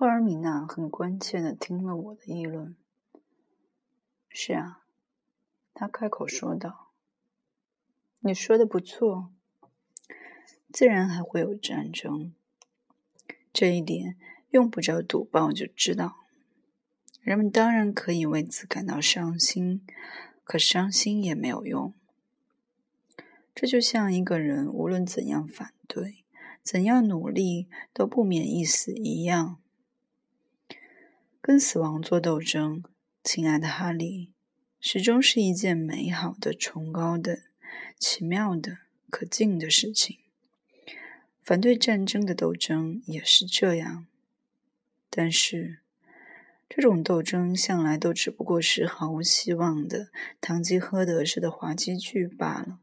赫尔米娜很关切地听了我的议论。是啊，他开口说道：“你说的不错，自然还会有战争。这一点用不着读报就知道。人们当然可以为此感到伤心，可伤心也没有用。这就像一个人无论怎样反对、怎样努力，都不免一死一样。跟死亡做斗争。”亲爱的哈利，始终是一件美好的、崇高的、奇妙的、可敬的事情。反对战争的斗争也是这样，但是这种斗争向来都只不过是毫无希望的堂吉诃德式的滑稽剧罢了。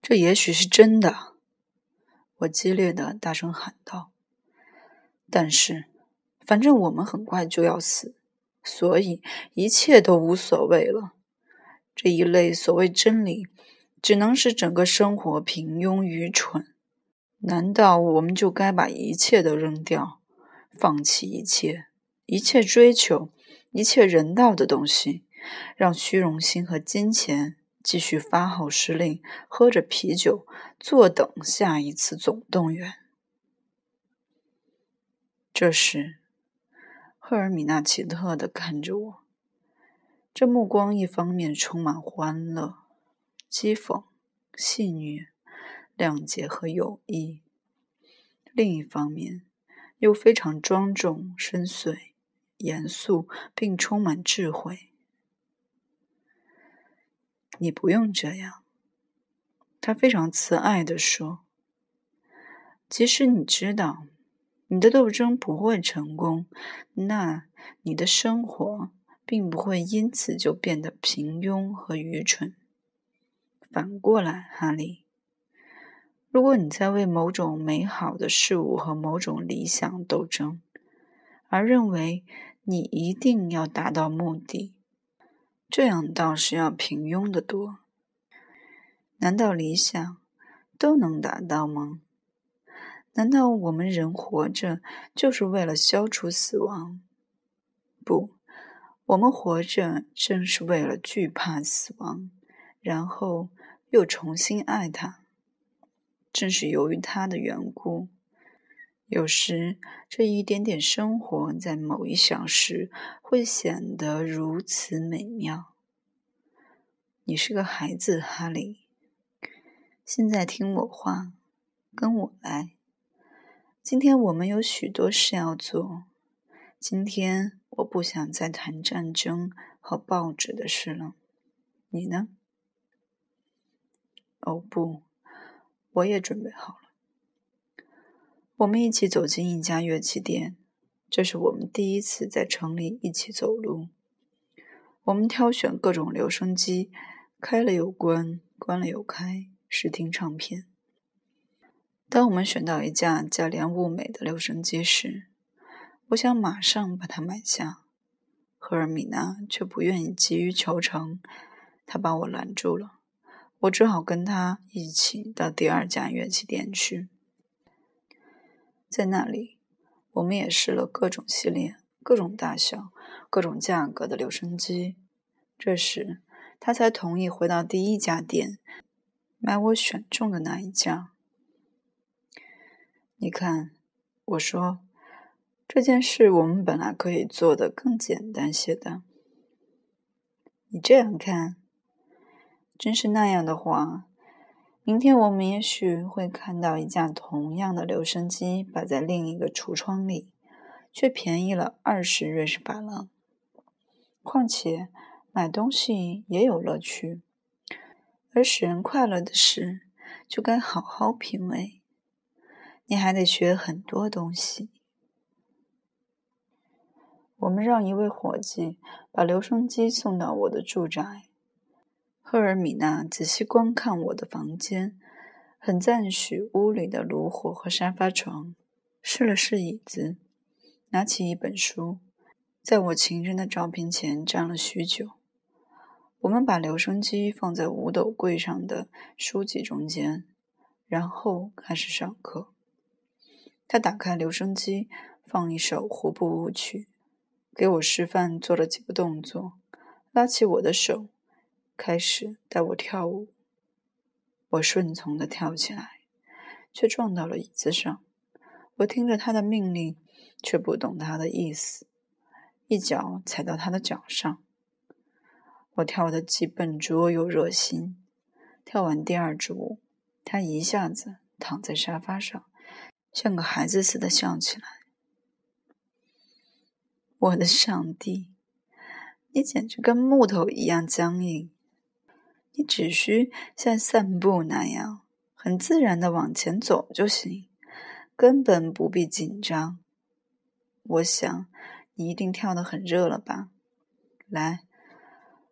这也许是真的，我激烈的大声喊道。但是，反正我们很快就要死。所以一切都无所谓了。这一类所谓真理，只能使整个生活平庸愚蠢。难道我们就该把一切都扔掉，放弃一切，一切追求，一切人道的东西，让虚荣心和金钱继续发号施令，喝着啤酒，坐等下一次总动员？这时。赫尔米娜奇特的看着我，这目光一方面充满欢乐、讥讽、戏谑、谅解和友谊，另一方面又非常庄重、深邃、严肃，并充满智慧。你不用这样，他非常慈爱的说。即使你知道。你的斗争不会成功，那你的生活并不会因此就变得平庸和愚蠢。反过来，哈利，如果你在为某种美好的事物和某种理想斗争，而认为你一定要达到目的，这样倒是要平庸的多。难道理想都能达到吗？难道我们人活着就是为了消除死亡？不，我们活着正是为了惧怕死亡，然后又重新爱它。正是由于它的缘故，有时这一点点生活在某一小时会显得如此美妙。你是个孩子，哈利。现在听我话，跟我来。今天我们有许多事要做。今天我不想再谈战争和报纸的事了。你呢？哦不，我也准备好了。我们一起走进一家乐器店，这是我们第一次在城里一起走路。我们挑选各种留声机，开了又关，关了又开，试听唱片。当我们选到一架价廉物美的留声机时，我想马上把它买下。赫尔米娜却不愿意急于求成，她把我拦住了。我只好跟她一起到第二家乐器店去。在那里，我们也试了各种系列、各种大小、各种价格的留声机。这时，他才同意回到第一家店，买我选中的那一架。你看，我说这件事我们本来可以做的更简单些的。你这样看，真是那样的话，明天我们也许会看到一架同样的留声机摆在另一个橱窗里，却便宜了二十瑞士法郎。况且买东西也有乐趣，而使人快乐的事，就该好好品味。你还得学很多东西。我们让一位伙计把留声机送到我的住宅。赫尔米娜仔细观看我的房间，很赞许屋里的炉火和沙发床，试了试椅子，拿起一本书，在我情人的照片前站了许久。我们把留声机放在五斗柜上的书籍中间，然后开始上课。他打开留声机，放一首胡步舞曲，给我示范做了几个动作，拉起我的手，开始带我跳舞。我顺从的跳起来，却撞到了椅子上。我听着他的命令，却不懂他的意思，一脚踩到他的脚上。我跳得既笨拙又热心。跳完第二支舞，他一下子躺在沙发上，像个孩子似的笑起来。我的上帝，你简直跟木头一样僵硬！你只需像散步那样，很自然的往前走就行，根本不必紧张。我想你一定跳得很热了吧？来，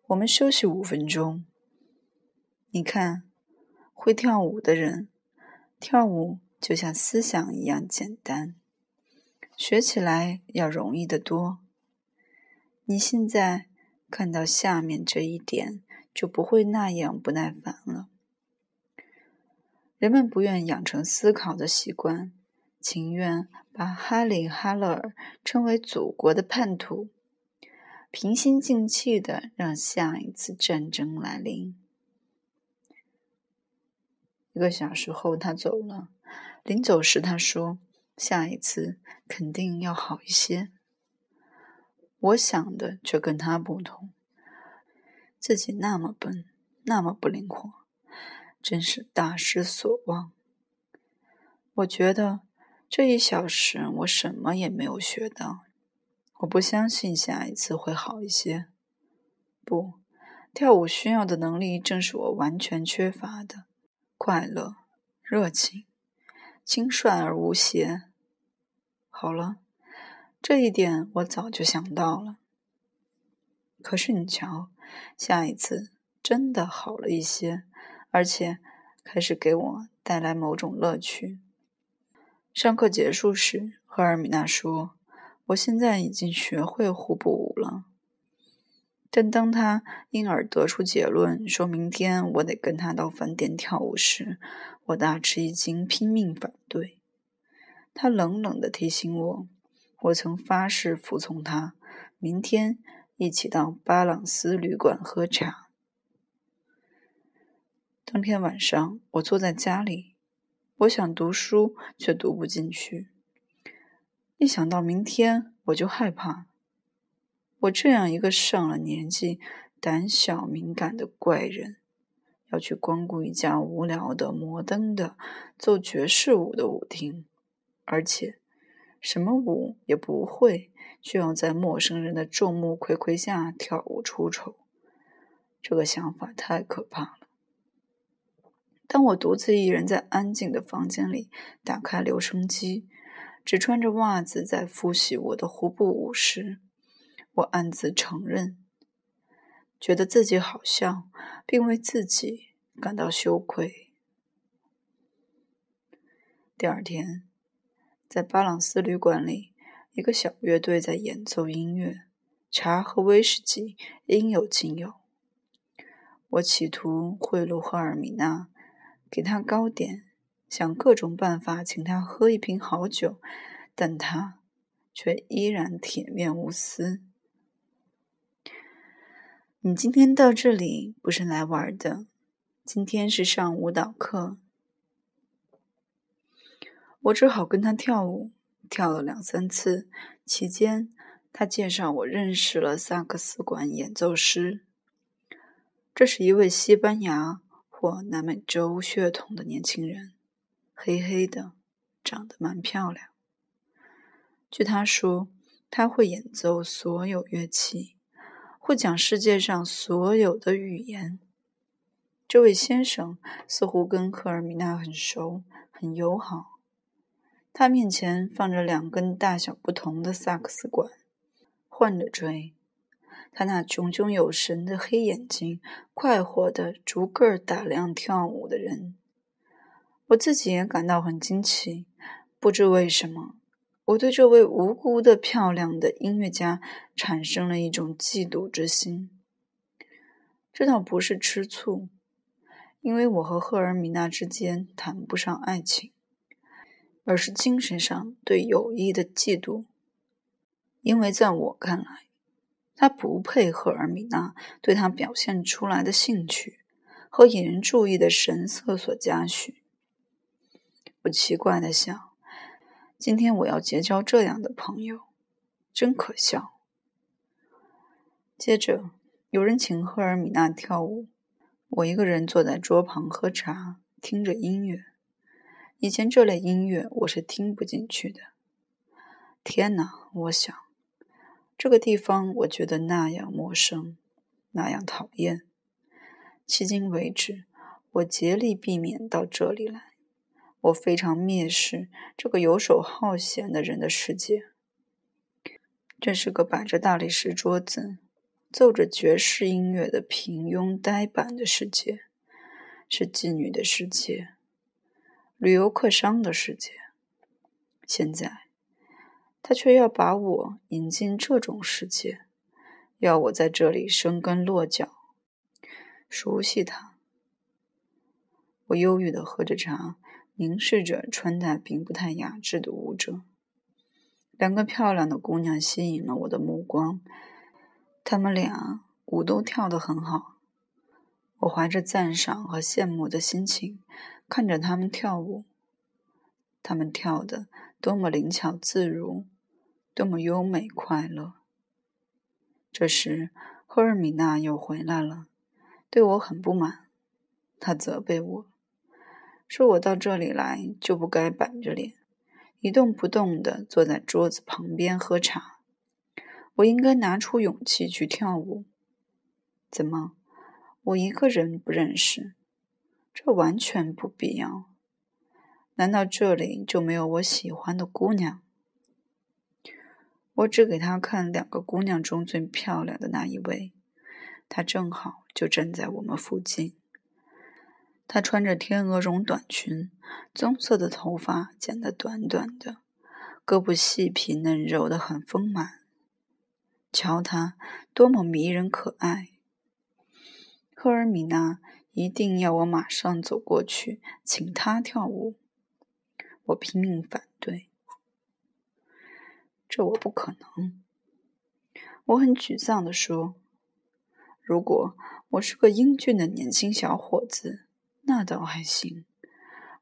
我们休息五分钟。你看，会跳舞的人，跳舞就像思想一样简单，学起来要容易得多。你现在看到下面这一点。就不会那样不耐烦了。人们不愿养成思考的习惯，情愿把哈里·哈勒尔称为祖国的叛徒，平心静气的让下一次战争来临。一个小时后，他走了。临走时，他说：“下一次肯定要好一些。”我想的却跟他不同。自己那么笨，那么不灵活，真是大失所望。我觉得这一小时我什么也没有学到。我不相信下一次会好一些。不，跳舞需要的能力正是我完全缺乏的：快乐、热情、轻率而无邪。好了，这一点我早就想到了。可是你瞧。下一次真的好了一些，而且开始给我带来某种乐趣。上课结束时，赫尔米娜说：“我现在已经学会互步舞了。”但当他因而得出结论，说明天我得跟他到饭店跳舞时，我大吃一惊，拼命反对。他冷冷地提醒我：“我曾发誓服从他。明天。”一起到巴朗斯旅馆喝茶。当天晚上，我坐在家里，我想读书，却读不进去。一想到明天，我就害怕。我这样一个上了年纪、胆小敏感的怪人，要去光顾一家无聊的、摩登的、奏爵士舞的舞厅，而且什么舞也不会。就要在陌生人的众目睽睽下跳舞出丑，这个想法太可怕了。当我独自一人在安静的房间里打开留声机，只穿着袜子在复习我的胡步舞时，我暗自承认，觉得自己好笑，并为自己感到羞愧。第二天，在巴朗斯旅馆里。一个小乐队在演奏音乐，茶和威士忌应有尽有。我企图贿赂赫尔米娜，给她糕点，想各种办法请她喝一瓶好酒，但她却依然铁面无私。你今天到这里不是来玩的，今天是上舞蹈课。我只好跟他跳舞。跳了两三次，期间他介绍我认识了萨克斯管演奏师。这是一位西班牙或南美洲血统的年轻人，黑黑的，长得蛮漂亮。据他说，他会演奏所有乐器，会讲世界上所有的语言。这位先生似乎跟赫尔米娜很熟，很友好。他面前放着两根大小不同的萨克斯管，换着吹。他那炯炯有神的黑眼睛，快活的逐个打量跳舞的人。我自己也感到很惊奇，不知为什么，我对这位无辜的漂亮的音乐家产生了一种嫉妒之心。这倒不是吃醋，因为我和赫尔米娜之间谈不上爱情。而是精神上对友谊的嫉妒。因为在我看来，他不配赫尔米娜对他表现出来的兴趣和引人注意的神色所嘉许。我奇怪的想，今天我要结交这样的朋友，真可笑。接着，有人请赫尔米娜跳舞，我一个人坐在桌旁喝茶，听着音乐。以前这类音乐我是听不进去的。天哪，我想，这个地方我觉得那样陌生，那样讨厌。迄今为止，我竭力避免到这里来。我非常蔑视这个游手好闲的人的世界。这是个摆着大理石桌子。奏着爵士音乐的平庸呆板的世界，是妓女的世界，旅游客商的世界。现在，他却要把我引进这种世界，要我在这里生根落脚，熟悉他。我忧郁地喝着茶，凝视着穿戴并不太雅致的舞者。两个漂亮的姑娘吸引了我的目光。她们俩舞都跳得很好，我怀着赞赏和羡慕的心情看着她们跳舞。他们跳得多么灵巧自如，多么优美快乐。这时，赫尔米娜又回来了，对我很不满。她责备我说：“我到这里来就不该板着脸，一动不动地坐在桌子旁边喝茶。”我应该拿出勇气去跳舞。怎么，我一个人不认识？这完全不必要。难道这里就没有我喜欢的姑娘？我只给他看两个姑娘中最漂亮的那一位，她正好就站在我们附近。她穿着天鹅绒短裙，棕色的头发剪得短短的，胳膊细皮嫩肉的很丰满。瞧她多么迷人可爱！赫尔米娜一定要我马上走过去请她跳舞，我拼命反对，这我不可能。我很沮丧地说：“如果我是个英俊的年轻小伙子，那倒还行。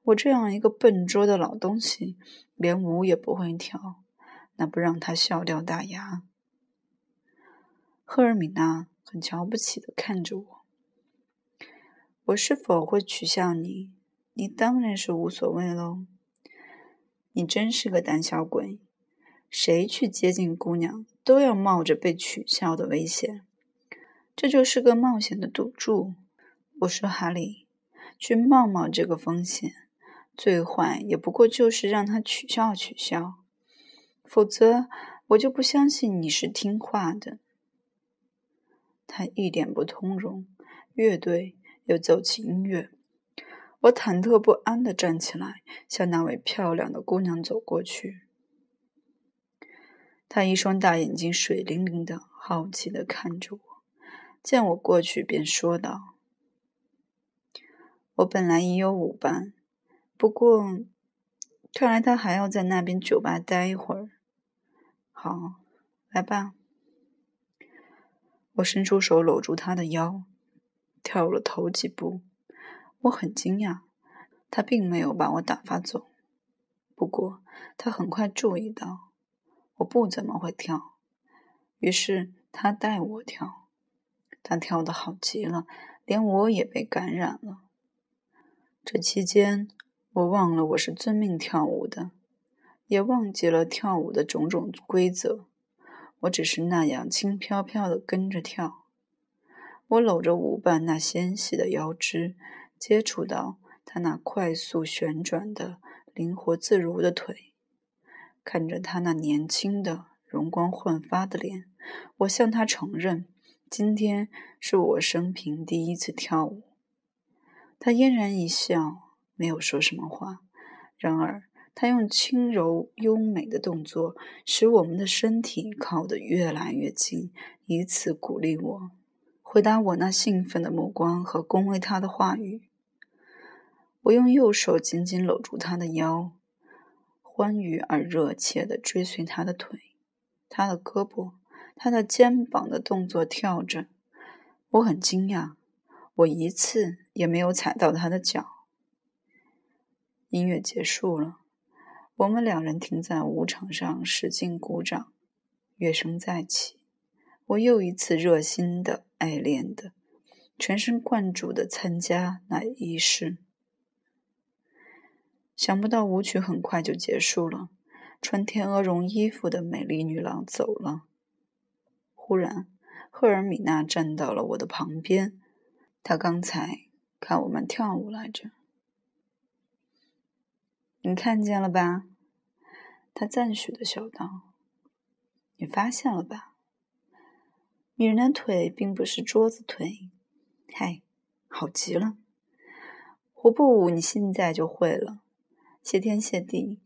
我这样一个笨拙的老东西，连舞也不会跳，那不让他笑掉大牙。”赫尔米娜很瞧不起的看着我。我是否会取笑你？你当然是无所谓喽。你真是个胆小鬼！谁去接近姑娘，都要冒着被取笑的危险。这就是个冒险的赌注。我说哈利，去冒冒这个风险，最坏也不过就是让他取笑取笑。否则，我就不相信你是听话的。他一点不通融。乐队又奏起音乐，我忐忑不安地站起来，向那位漂亮的姑娘走过去。她一双大眼睛水灵灵的，好奇地看着我。见我过去，便说道：“我本来已有舞伴，不过看来他还要在那边酒吧待一会儿。好，来吧。”我伸出手搂住他的腰，跳了头几步。我很惊讶，他并没有把我打发走。不过他很快注意到我不怎么会跳，于是他带我跳。他跳得好极了，连我也被感染了。这期间，我忘了我是遵命跳舞的，也忘记了跳舞的种种规则。我只是那样轻飘飘的跟着跳，我搂着舞伴那纤细的腰肢，接触到他那快速旋转的灵活自如的腿，看着他那年轻的容光焕发的脸，我向他承认，今天是我生平第一次跳舞。他嫣然一笑，没有说什么话。然而。他用轻柔优美的动作，使我们的身体靠得越来越近，以此鼓励我，回答我那兴奋的目光和恭维他的话语。我用右手紧紧搂住他的腰，欢愉而热切地追随他的腿、他的胳膊、他的肩膀的动作跳着。我很惊讶，我一次也没有踩到他的脚。音乐结束了，我们两人停在舞场上，使劲鼓掌。乐声再起，我又一次热心的、爱恋的、全神贯注的参加那仪式。想不到舞曲很快就结束了，穿天鹅绒衣服的美丽女郎走了。忽然，赫尔米娜站到了我的旁边，他刚才看我们跳舞来着。你看见了吧？他赞许的笑道。你发现了吧？女人的腿并不是桌子腿。嗨，好极了！胡步舞你现在就会了，谢天谢地！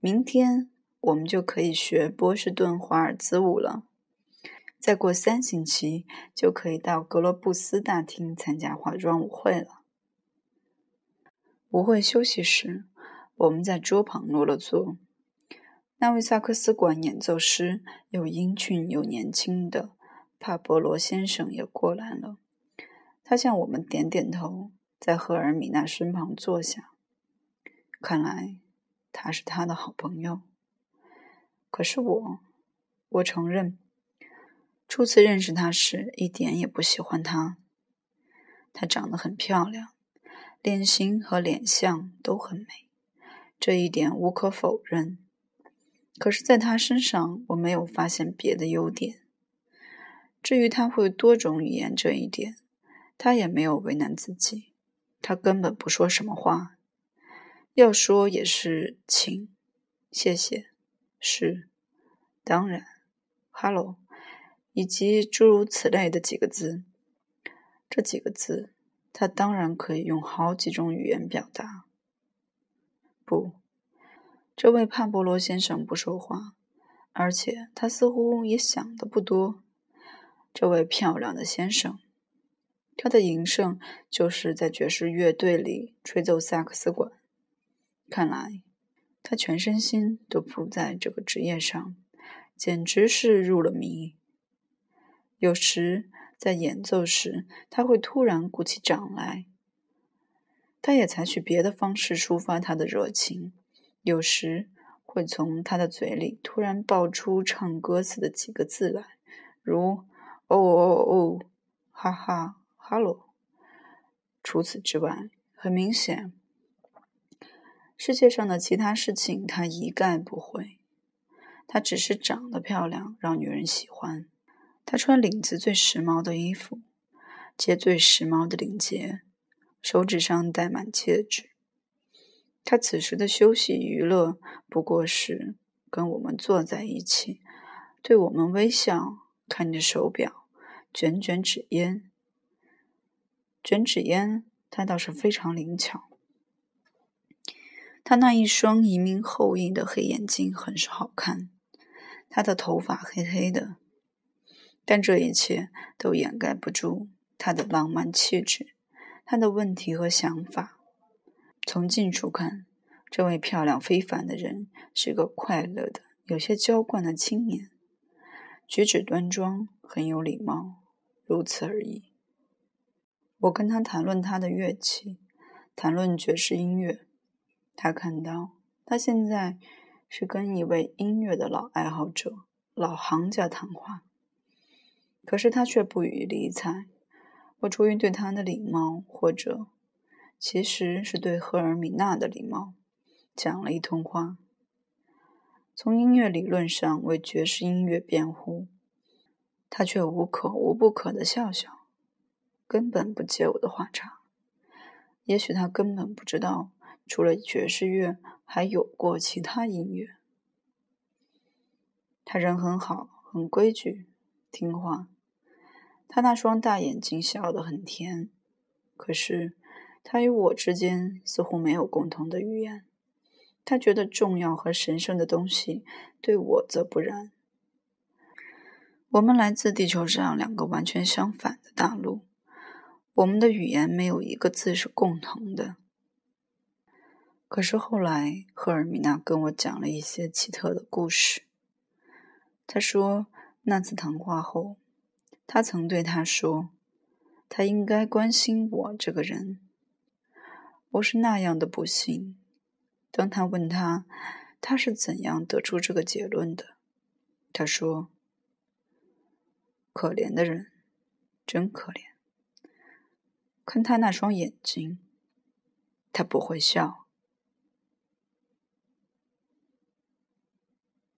明天我们就可以学波士顿华尔兹舞了。再过三星期就可以到格罗布斯大厅参加化妆舞会了。舞会休息时，我们在桌旁落了座。那位萨克斯管演奏师又英俊又年轻的帕博罗先生也过来了。他向我们点点头，在赫尔米娜身旁坐下。看来他是他的好朋友。可是我，我承认，初次认识他时一点也不喜欢他。她长得很漂亮，脸型和脸相都很美，这一点无可否认。可是，在他身上，我没有发现别的优点。至于他会多种语言这一点，他也没有为难自己。他根本不说什么话，要说也是“请”“谢谢”“是”“当然”“哈喽”以及诸如此类的几个字。这几个字，他当然可以用好几种语言表达。不。这位帕博罗先生不说话，而且他似乎也想的不多。这位漂亮的先生，他的营生就是在爵士乐队里吹奏萨克斯管。看来他全身心都扑在这个职业上，简直是入了迷。有时在演奏时，他会突然鼓起掌来。他也采取别的方式抒发他的热情。有时会从他的嘴里突然爆出唱歌词的几个字来，如“哦哦哦，哈哈，哈喽”。除此之外，很明显，世界上的其他事情他一概不会。他只是长得漂亮，让女人喜欢。他穿领子最时髦的衣服，结最时髦的领结，手指上戴满戒指。他此时的休息娱乐不过是跟我们坐在一起，对我们微笑，看着手表，卷卷纸烟。卷纸烟，他倒是非常灵巧。他那一双移民后裔的黑眼睛很是好看，他的头发黑黑的，但这一切都掩盖不住他的浪漫气质，他的问题和想法。从近处看，这位漂亮非凡的人是个快乐的、有些娇惯的青年，举止端庄，很有礼貌，如此而已。我跟他谈论他的乐器，谈论爵士音乐。他看到，他现在是跟一位音乐的老爱好者、老行家谈话，可是他却不予理睬。我出于对他的礼貌，或者。其实是对赫尔米娜的礼貌，讲了一通话。从音乐理论上为爵士音乐辩护，他却无可无不可的笑笑，根本不接我的话茬。也许他根本不知道，除了爵士乐，还有过其他音乐。他人很好，很规矩，听话。他那双大眼睛笑得很甜，可是。他与我之间似乎没有共同的语言。他觉得重要和神圣的东西，对我则不然。我们来自地球上两个完全相反的大陆，我们的语言没有一个字是共同的。可是后来，赫尔米娜跟我讲了一些奇特的故事。她说，那次谈话后，他曾对他说：“他应该关心我这个人。”我是那样的不幸。当他问他，他是怎样得出这个结论的？他说：“可怜的人，真可怜。看他那双眼睛，他不会笑。”